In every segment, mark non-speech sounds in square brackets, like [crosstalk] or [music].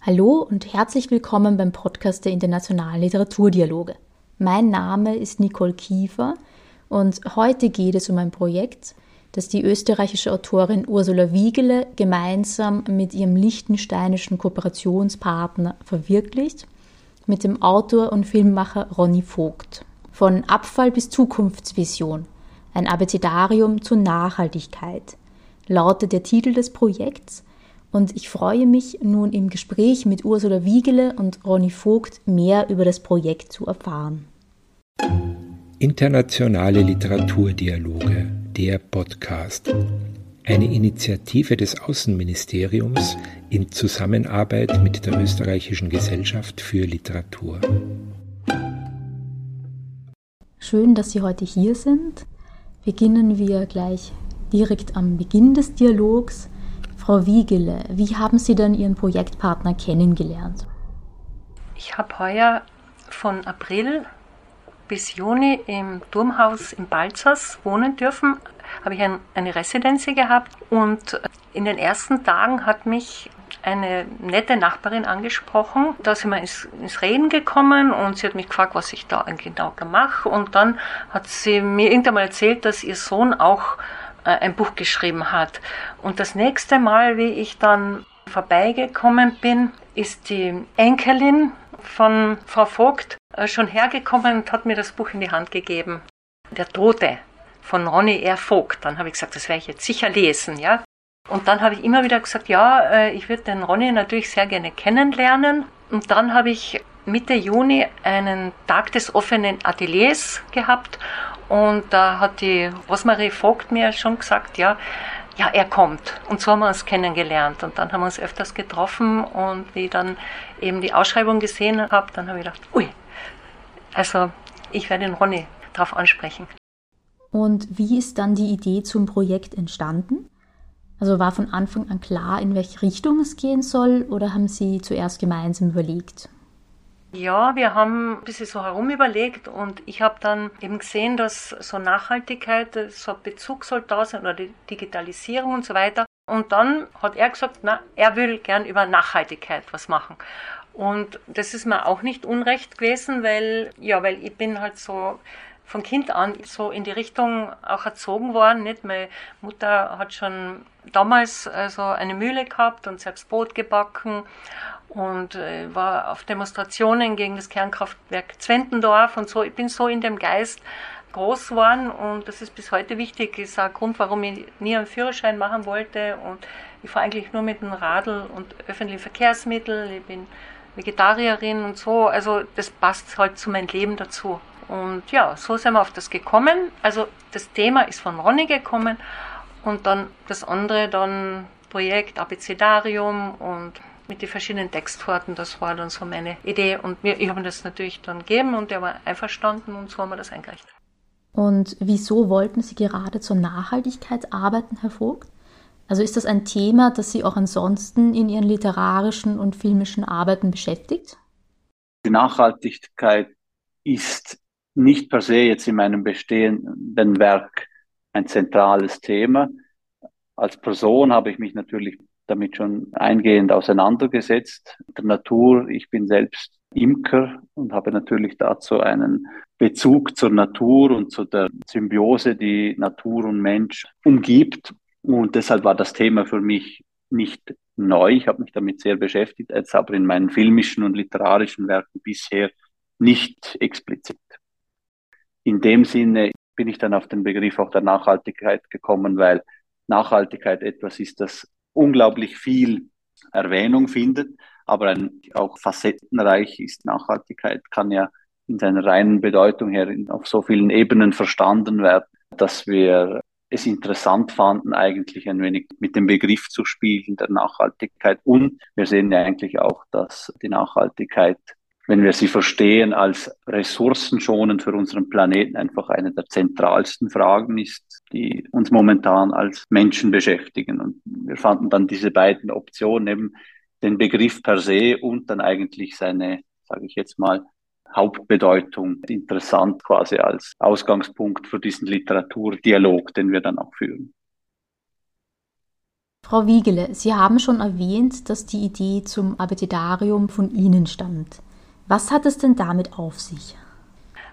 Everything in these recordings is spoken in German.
Hallo und herzlich willkommen beim Podcast der Internationalen Literaturdialoge. Mein Name ist Nicole Kiefer und heute geht es um ein Projekt, das die österreichische Autorin Ursula Wiegele gemeinsam mit ihrem liechtensteinischen Kooperationspartner verwirklicht, mit dem Autor und Filmemacher Ronny Vogt. Von Abfall bis Zukunftsvision, ein Abecedarium zur Nachhaltigkeit, lautet der Titel des Projekts und ich freue mich nun im Gespräch mit Ursula Wiegele und Ronny Vogt mehr über das Projekt zu erfahren. Internationale Literaturdialoge, der Podcast. Eine Initiative des Außenministeriums in Zusammenarbeit mit der Österreichischen Gesellschaft für Literatur. Schön, dass Sie heute hier sind. Beginnen wir gleich direkt am Beginn des Dialogs. Frau Wiegele, wie haben Sie denn Ihren Projektpartner kennengelernt? Ich habe heuer von April bis Juni im Turmhaus in Balzers wohnen dürfen. Habe ich ein, eine Residenz gehabt und in den ersten Tagen hat mich eine nette Nachbarin angesprochen. Da sind wir ins, ins, Reden gekommen und sie hat mich gefragt, was ich da genau mache. Und dann hat sie mir irgendwann mal erzählt, dass ihr Sohn auch äh, ein Buch geschrieben hat. Und das nächste Mal, wie ich dann vorbeigekommen bin, ist die Enkelin von Frau Vogt äh, schon hergekommen und hat mir das Buch in die Hand gegeben. Der Tote von Ronny R. Vogt. Dann habe ich gesagt, das werde ich jetzt sicher lesen, ja. Und dann habe ich immer wieder gesagt, ja, äh, ich würde den Ronny natürlich sehr gerne kennenlernen. Und dann habe ich Mitte Juni einen Tag des offenen Ateliers gehabt und da hat die Rosmarie Vogt mir schon gesagt, ja, ja, er kommt. Und so haben wir uns kennengelernt. Und dann haben wir uns öfters getroffen. Und wie ich dann eben die Ausschreibung gesehen habe, dann habe ich gedacht, ui, also ich werde den Ronny darauf ansprechen. Und wie ist dann die Idee zum Projekt entstanden? Also war von Anfang an klar, in welche Richtung es gehen soll, oder haben Sie zuerst gemeinsam überlegt? Ja, wir haben ein bisschen so herum überlegt und ich habe dann eben gesehen, dass so Nachhaltigkeit, so ein Bezug soll da sein oder die Digitalisierung und so weiter. Und dann hat er gesagt, na, er will gern über Nachhaltigkeit was machen. Und das ist mir auch nicht unrecht gewesen, weil, ja, weil ich bin halt so von Kind an so in die Richtung auch erzogen worden. Nicht? Meine Mutter hat schon damals also eine Mühle gehabt und selbst Brot gebacken und äh, war auf Demonstrationen gegen das Kernkraftwerk Zwentendorf und so. Ich bin so in dem Geist groß geworden und das ist bis heute wichtig. Ist ein Grund, warum ich nie einen Führerschein machen wollte und ich fahre eigentlich nur mit dem Radl und öffentlichen Verkehrsmitteln. Ich bin Vegetarierin und so. Also das passt halt zu meinem Leben dazu. Und ja, so sind wir auf das gekommen. Also das Thema ist von Ronny gekommen und dann das andere dann Projekt Abecedarium und mit den verschiedenen Textworten. Das war dann so meine Idee. Und mir, ich habe das natürlich dann gegeben und er war einverstanden und so haben wir das eingerichtet. Und wieso wollten Sie gerade zur Nachhaltigkeit arbeiten, Herr Vogt? Also ist das ein Thema, das Sie auch ansonsten in Ihren literarischen und filmischen Arbeiten beschäftigt? Die Nachhaltigkeit ist nicht per se jetzt in meinem bestehenden Werk ein zentrales Thema. Als Person habe ich mich natürlich damit schon eingehend auseinandergesetzt. Der Natur, ich bin selbst Imker und habe natürlich dazu einen Bezug zur Natur und zu der Symbiose, die Natur und Mensch umgibt. Und deshalb war das Thema für mich nicht neu. Ich habe mich damit sehr beschäftigt, jetzt aber in meinen filmischen und literarischen Werken bisher nicht explizit. In dem Sinne bin ich dann auf den Begriff auch der Nachhaltigkeit gekommen, weil Nachhaltigkeit etwas ist, das unglaublich viel Erwähnung findet, aber ein, auch facettenreich ist. Nachhaltigkeit kann ja in seiner reinen Bedeutung her auf so vielen Ebenen verstanden werden, dass wir es interessant fanden, eigentlich ein wenig mit dem Begriff zu spielen der Nachhaltigkeit. Und wir sehen ja eigentlich auch, dass die Nachhaltigkeit wenn wir sie verstehen als ressourcenschonend für unseren Planeten, einfach eine der zentralsten Fragen ist, die uns momentan als Menschen beschäftigen. Und wir fanden dann diese beiden Optionen, eben den Begriff per se und dann eigentlich seine, sage ich jetzt mal, Hauptbedeutung interessant quasi als Ausgangspunkt für diesen Literaturdialog, den wir dann auch führen. Frau Wiegele, Sie haben schon erwähnt, dass die Idee zum Abecedarium von Ihnen stammt. Was hat es denn damit auf sich?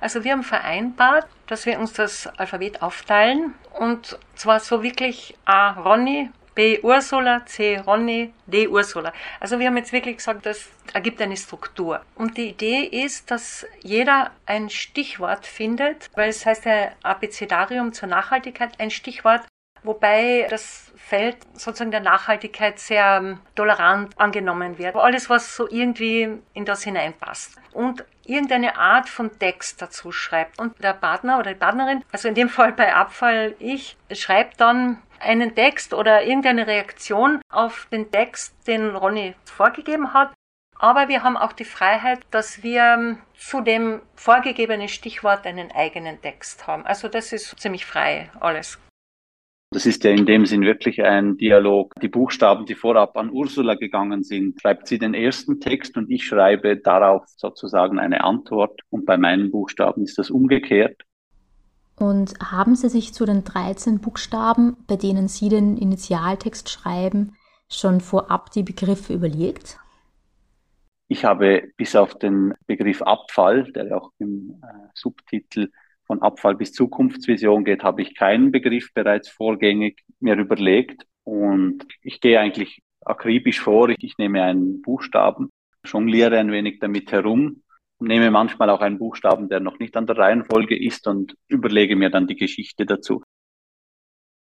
Also wir haben vereinbart, dass wir uns das Alphabet aufteilen und zwar so wirklich A Ronny, B Ursula, C Ronny, D Ursula. Also wir haben jetzt wirklich gesagt, das ergibt eine Struktur. Und die Idee ist, dass jeder ein Stichwort findet, weil es heißt ja Abecedarium zur Nachhaltigkeit, ein Stichwort, wobei das Feld sozusagen der Nachhaltigkeit sehr ähm, tolerant angenommen wird. Alles, was so irgendwie in das hineinpasst. Und irgendeine Art von Text dazu schreibt. Und der Partner oder die Partnerin, also in dem Fall bei Abfall ich, schreibt dann einen Text oder irgendeine Reaktion auf den Text, den Ronny vorgegeben hat. Aber wir haben auch die Freiheit, dass wir ähm, zu dem vorgegebenen Stichwort einen eigenen Text haben. Also das ist ziemlich frei alles. Das ist ja in dem Sinn wirklich ein Dialog. Die Buchstaben, die vorab an Ursula gegangen sind, schreibt sie den ersten Text und ich schreibe darauf sozusagen eine Antwort. Und bei meinen Buchstaben ist das umgekehrt. Und haben Sie sich zu den 13 Buchstaben, bei denen Sie den Initialtext schreiben, schon vorab die Begriffe überlegt? Ich habe bis auf den Begriff Abfall, der auch im äh, Subtitel von Abfall bis Zukunftsvision geht, habe ich keinen Begriff bereits vorgängig mir überlegt. Und ich gehe eigentlich akribisch vor. Ich nehme einen Buchstaben, jongliere ein wenig damit herum, nehme manchmal auch einen Buchstaben, der noch nicht an der Reihenfolge ist und überlege mir dann die Geschichte dazu.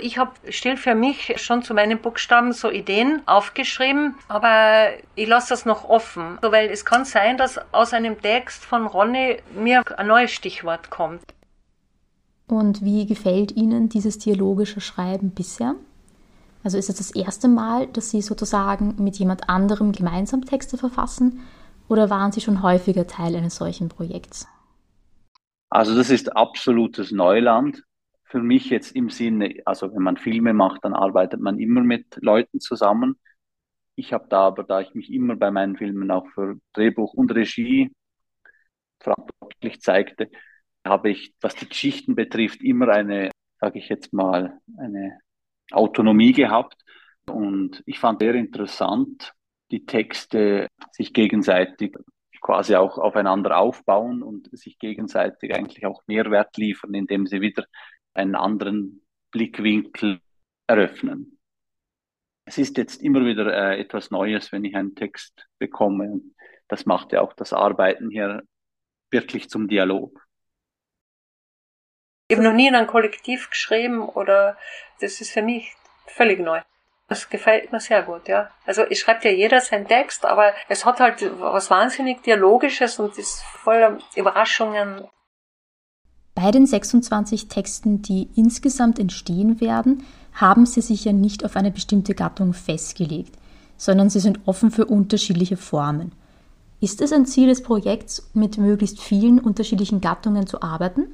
Ich habe still für mich schon zu meinen Buchstaben so Ideen aufgeschrieben, aber ich lasse das noch offen, weil es kann sein, dass aus einem Text von Ronny mir ein neues Stichwort kommt. Und wie gefällt Ihnen dieses dialogische Schreiben bisher? Also ist es das erste Mal, dass Sie sozusagen mit jemand anderem gemeinsam Texte verfassen oder waren Sie schon häufiger Teil eines solchen Projekts? Also das ist absolutes Neuland für mich jetzt im Sinne, also wenn man Filme macht, dann arbeitet man immer mit Leuten zusammen. Ich habe da aber, da ich mich immer bei meinen Filmen auch für Drehbuch und Regie verantwortlich zeigte, habe ich, was die Geschichten betrifft, immer eine, sage ich jetzt mal, eine Autonomie gehabt. Und ich fand sehr interessant, die Texte sich gegenseitig quasi auch aufeinander aufbauen und sich gegenseitig eigentlich auch Mehrwert liefern, indem sie wieder einen anderen Blickwinkel eröffnen. Es ist jetzt immer wieder äh, etwas Neues, wenn ich einen Text bekomme. Das macht ja auch das Arbeiten hier wirklich zum Dialog. Ich habe noch nie in einem Kollektiv geschrieben oder das ist für mich völlig neu. Das gefällt mir sehr gut, ja. Also es schreibt ja jeder seinen Text, aber es hat halt was wahnsinnig Dialogisches und ist voller Überraschungen. Bei den 26 Texten, die insgesamt entstehen werden, haben Sie sich ja nicht auf eine bestimmte Gattung festgelegt, sondern Sie sind offen für unterschiedliche Formen. Ist es ein Ziel des Projekts, mit möglichst vielen unterschiedlichen Gattungen zu arbeiten?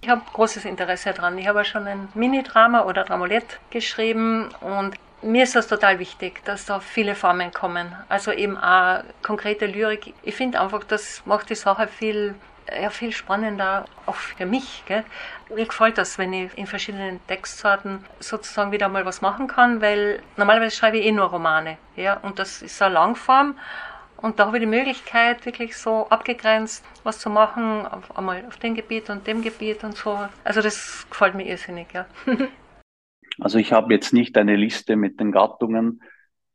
Ich habe großes Interesse daran. Ich habe schon ein Mini-Drama oder Dramolett geschrieben und mir ist das total wichtig, dass da viele Formen kommen. Also eben auch konkrete Lyrik. Ich finde einfach, das macht die Sache viel, ja, viel spannender, auch für mich. Gell? Mir gefällt das, wenn ich in verschiedenen Textsorten sozusagen wieder mal was machen kann, weil normalerweise schreibe ich eh nur Romane. Ja? Und das ist eine Langform. Und da habe ich die Möglichkeit, wirklich so abgegrenzt was zu machen, auf, einmal auf dem Gebiet und dem Gebiet und so. Also das gefällt mir irrsinnig, ja. [laughs] also ich habe jetzt nicht eine Liste mit den Gattungen,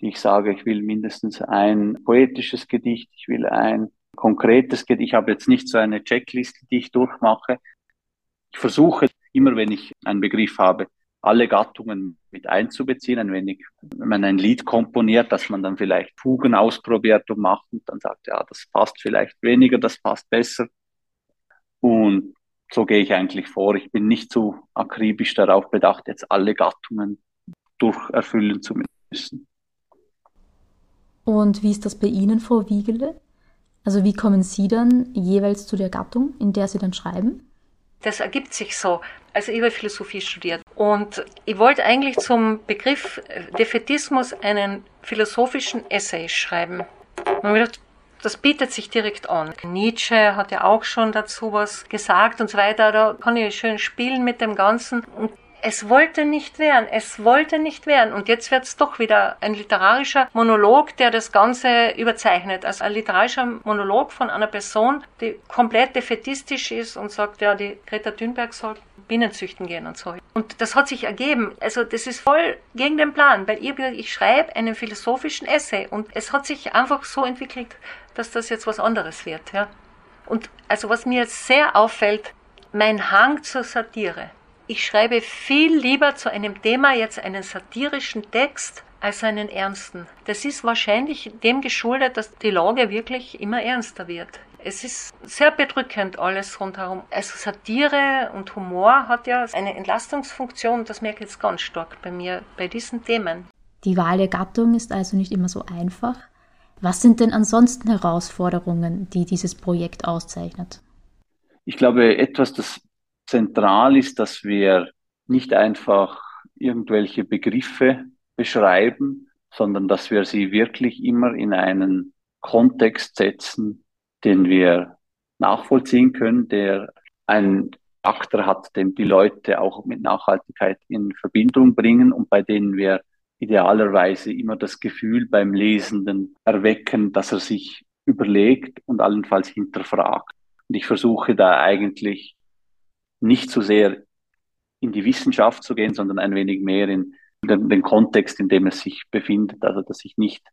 die ich sage, ich will mindestens ein poetisches Gedicht, ich will ein konkretes Gedicht. Ich habe jetzt nicht so eine Checkliste, die ich durchmache. Ich versuche immer, wenn ich einen Begriff habe, alle Gattungen mit einzubeziehen, ein wenig, wenn man ein Lied komponiert, dass man dann vielleicht Fugen ausprobiert und macht und dann sagt, ja, das passt vielleicht weniger, das passt besser. Und so gehe ich eigentlich vor. Ich bin nicht so akribisch darauf bedacht, jetzt alle Gattungen durcherfüllen zu müssen. Und wie ist das bei Ihnen, Frau Wiegele? Also wie kommen Sie dann jeweils zu der Gattung, in der Sie dann schreiben? Das ergibt sich so. Also ich habe Philosophie studiert und ich wollte eigentlich zum Begriff Defetismus einen philosophischen Essay schreiben. Und ich das bietet sich direkt an. Nietzsche hat ja auch schon dazu was gesagt und so weiter. Da kann ich schön spielen mit dem Ganzen. Und Es wollte nicht werden, es wollte nicht werden. Und jetzt wird es doch wieder ein literarischer Monolog, der das Ganze überzeichnet. Also ein literarischer Monolog von einer Person, die komplett defetistisch ist und sagt, ja, die Greta Thunberg soll Bienen züchten gehen und so. Und das hat sich ergeben. Also das ist voll gegen den Plan, weil ich, ich schreibe einen philosophischen Essay und es hat sich einfach so entwickelt, dass das jetzt was anderes wird. Ja. Und also was mir jetzt sehr auffällt, mein Hang zur Satire. Ich schreibe viel lieber zu einem Thema jetzt einen satirischen Text als einen ernsten. Das ist wahrscheinlich dem geschuldet, dass die Lage wirklich immer ernster wird. Es ist sehr bedrückend alles rundherum. Also Satire und Humor hat ja eine Entlastungsfunktion, das merke ich jetzt ganz stark bei mir bei diesen Themen. Die Wahl der Gattung ist also nicht immer so einfach. Was sind denn ansonsten Herausforderungen, die dieses Projekt auszeichnet? Ich glaube, etwas, das zentral ist, dass wir nicht einfach irgendwelche Begriffe beschreiben, sondern dass wir sie wirklich immer in einen Kontext setzen, den wir nachvollziehen können, der einen Charakter hat, den die Leute auch mit Nachhaltigkeit in Verbindung bringen und bei denen wir idealerweise immer das Gefühl beim Lesenden erwecken, dass er sich überlegt und allenfalls hinterfragt. Und ich versuche da eigentlich nicht so sehr in die Wissenschaft zu gehen, sondern ein wenig mehr in den, den Kontext, in dem es sich befindet. Also, dass ich nicht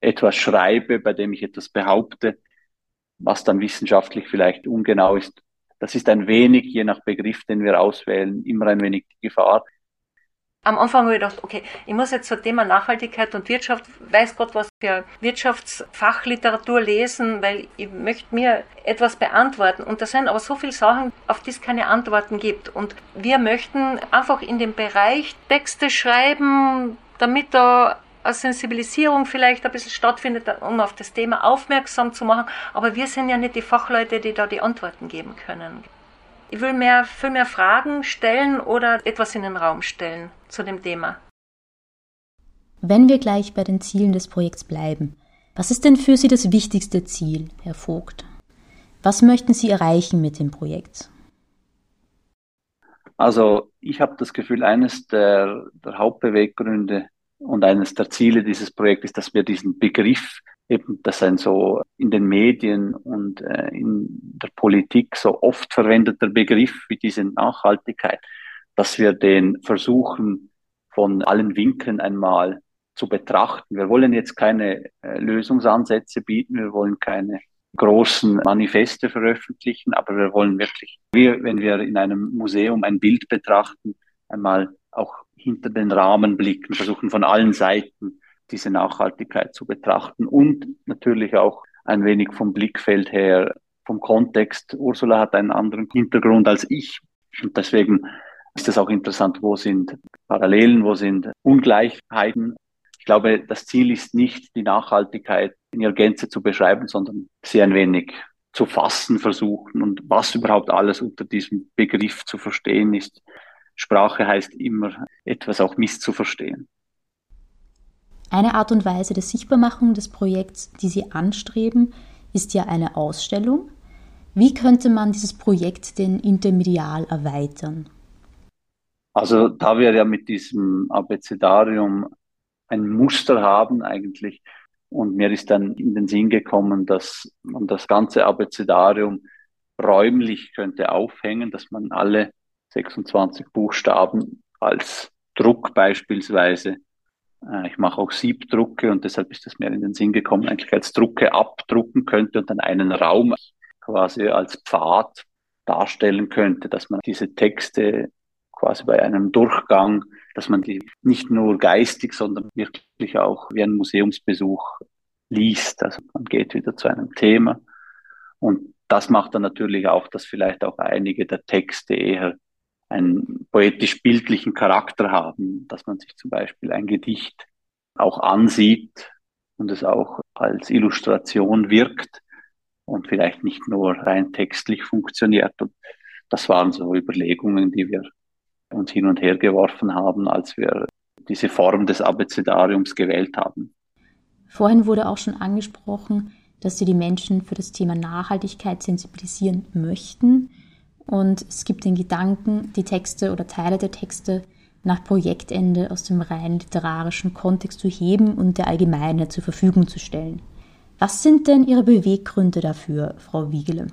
etwas schreibe, bei dem ich etwas behaupte, was dann wissenschaftlich vielleicht ungenau ist. Das ist ein wenig, je nach Begriff, den wir auswählen, immer ein wenig die Gefahr, am Anfang habe ich gedacht, okay, ich muss jetzt zum Thema Nachhaltigkeit und Wirtschaft, weiß Gott was für Wirtschaftsfachliteratur lesen, weil ich möchte mir etwas beantworten. Und da sind aber so viele Sachen, auf die es keine Antworten gibt. Und wir möchten einfach in dem Bereich Texte schreiben, damit da eine Sensibilisierung vielleicht ein bisschen stattfindet, um auf das Thema aufmerksam zu machen. Aber wir sind ja nicht die Fachleute, die da die Antworten geben können. Ich will mehr, viel mehr Fragen stellen oder etwas in den Raum stellen zu dem Thema. Wenn wir gleich bei den Zielen des Projekts bleiben, was ist denn für Sie das wichtigste Ziel, Herr Vogt? Was möchten Sie erreichen mit dem Projekt? Also ich habe das Gefühl, eines der, der Hauptbeweggründe und eines der Ziele dieses Projekts ist, dass wir diesen Begriff eben, dass ein so in den Medien und äh, in der Politik so oft verwendeter Begriff wie diese Nachhaltigkeit, dass wir den versuchen von allen Winkeln einmal zu betrachten. Wir wollen jetzt keine äh, Lösungsansätze bieten, wir wollen keine großen Manifeste veröffentlichen, aber wir wollen wirklich, wie wenn wir in einem Museum ein Bild betrachten, einmal auch hinter den Rahmen blicken, versuchen von allen Seiten diese Nachhaltigkeit zu betrachten und natürlich auch ein wenig vom Blickfeld her, vom Kontext. Ursula hat einen anderen Hintergrund als ich und deswegen ist es auch interessant, wo sind Parallelen, wo sind Ungleichheiten. Ich glaube, das Ziel ist nicht, die Nachhaltigkeit in ihrer Gänze zu beschreiben, sondern sie ein wenig zu fassen versuchen und was überhaupt alles unter diesem Begriff zu verstehen ist. Sprache heißt immer, etwas auch misszuverstehen. Eine Art und Weise der Sichtbarmachung des Projekts, die Sie anstreben, ist ja eine Ausstellung. Wie könnte man dieses Projekt denn intermedial erweitern? Also da wir ja mit diesem Abecedarium ein Muster haben eigentlich, und mir ist dann in den Sinn gekommen, dass man das ganze Abecedarium räumlich könnte aufhängen, dass man alle 26 Buchstaben als Druck beispielsweise äh, ich mache auch Siebdrucke und deshalb ist es mir in den Sinn gekommen, eigentlich als Drucke abdrucken könnte und dann einen Raum quasi als Pfad darstellen könnte, dass man diese Texte quasi bei einem Durchgang, dass man die nicht nur geistig, sondern wirklich auch wie ein Museumsbesuch liest. Also man geht wieder zu einem Thema und das macht dann natürlich auch, dass vielleicht auch einige der Texte eher einen poetisch-bildlichen Charakter haben, dass man sich zum Beispiel ein Gedicht auch ansieht und es auch als Illustration wirkt und vielleicht nicht nur rein textlich funktioniert. Und das waren so Überlegungen, die wir uns hin und her geworfen haben, als wir diese Form des Abecedariums gewählt haben. Vorhin wurde auch schon angesprochen, dass Sie die Menschen für das Thema Nachhaltigkeit sensibilisieren möchten. Und es gibt den Gedanken, die Texte oder Teile der Texte nach Projektende aus dem rein literarischen Kontext zu heben und der Allgemeine zur Verfügung zu stellen. Was sind denn Ihre Beweggründe dafür, Frau Wiegele?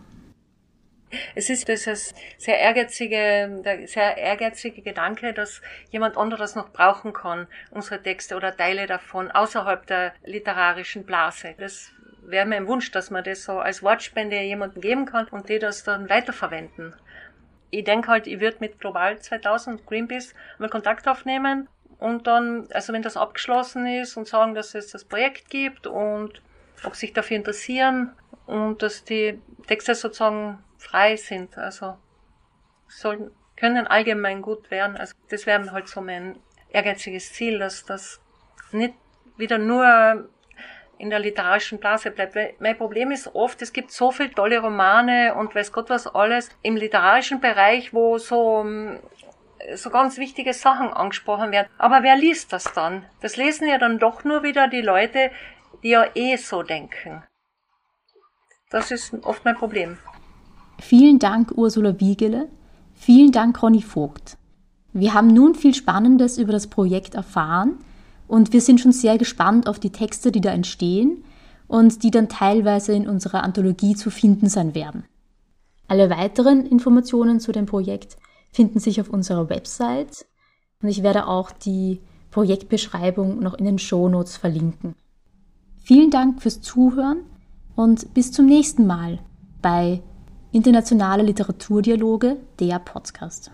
Es ist dieses sehr ehrgeizige, der sehr ehrgeizige Gedanke, dass jemand anderes noch brauchen kann, unsere Texte oder Teile davon außerhalb der literarischen Blase. Das wäre mir ein Wunsch, dass man das so als Wortspende jemandem geben kann und die das dann weiterverwenden. Ich denke halt, ich würde mit Global 2000 Greenpeace mal Kontakt aufnehmen und dann, also wenn das abgeschlossen ist und sagen, dass es das Projekt gibt und ob sich dafür interessieren und dass die Texte sozusagen frei sind, also sollen, können allgemein gut werden. Also das wäre halt so mein ehrgeiziges Ziel, dass das nicht wieder nur in der literarischen Blase bleibt. Weil mein Problem ist oft, es gibt so viele tolle Romane und weiß Gott was alles im literarischen Bereich, wo so so ganz wichtige Sachen angesprochen werden. Aber wer liest das dann? Das lesen ja dann doch nur wieder die Leute, die ja eh so denken. Das ist oft mein Problem. Vielen Dank, Ursula Wiegele. Vielen Dank, Ronny Vogt. Wir haben nun viel Spannendes über das Projekt erfahren und wir sind schon sehr gespannt auf die Texte, die da entstehen und die dann teilweise in unserer Anthologie zu finden sein werden. Alle weiteren Informationen zu dem Projekt finden sich auf unserer Website und ich werde auch die Projektbeschreibung noch in den Shownotes verlinken. Vielen Dank fürs Zuhören und bis zum nächsten Mal bei Internationale Literaturdialoge, der Podcast.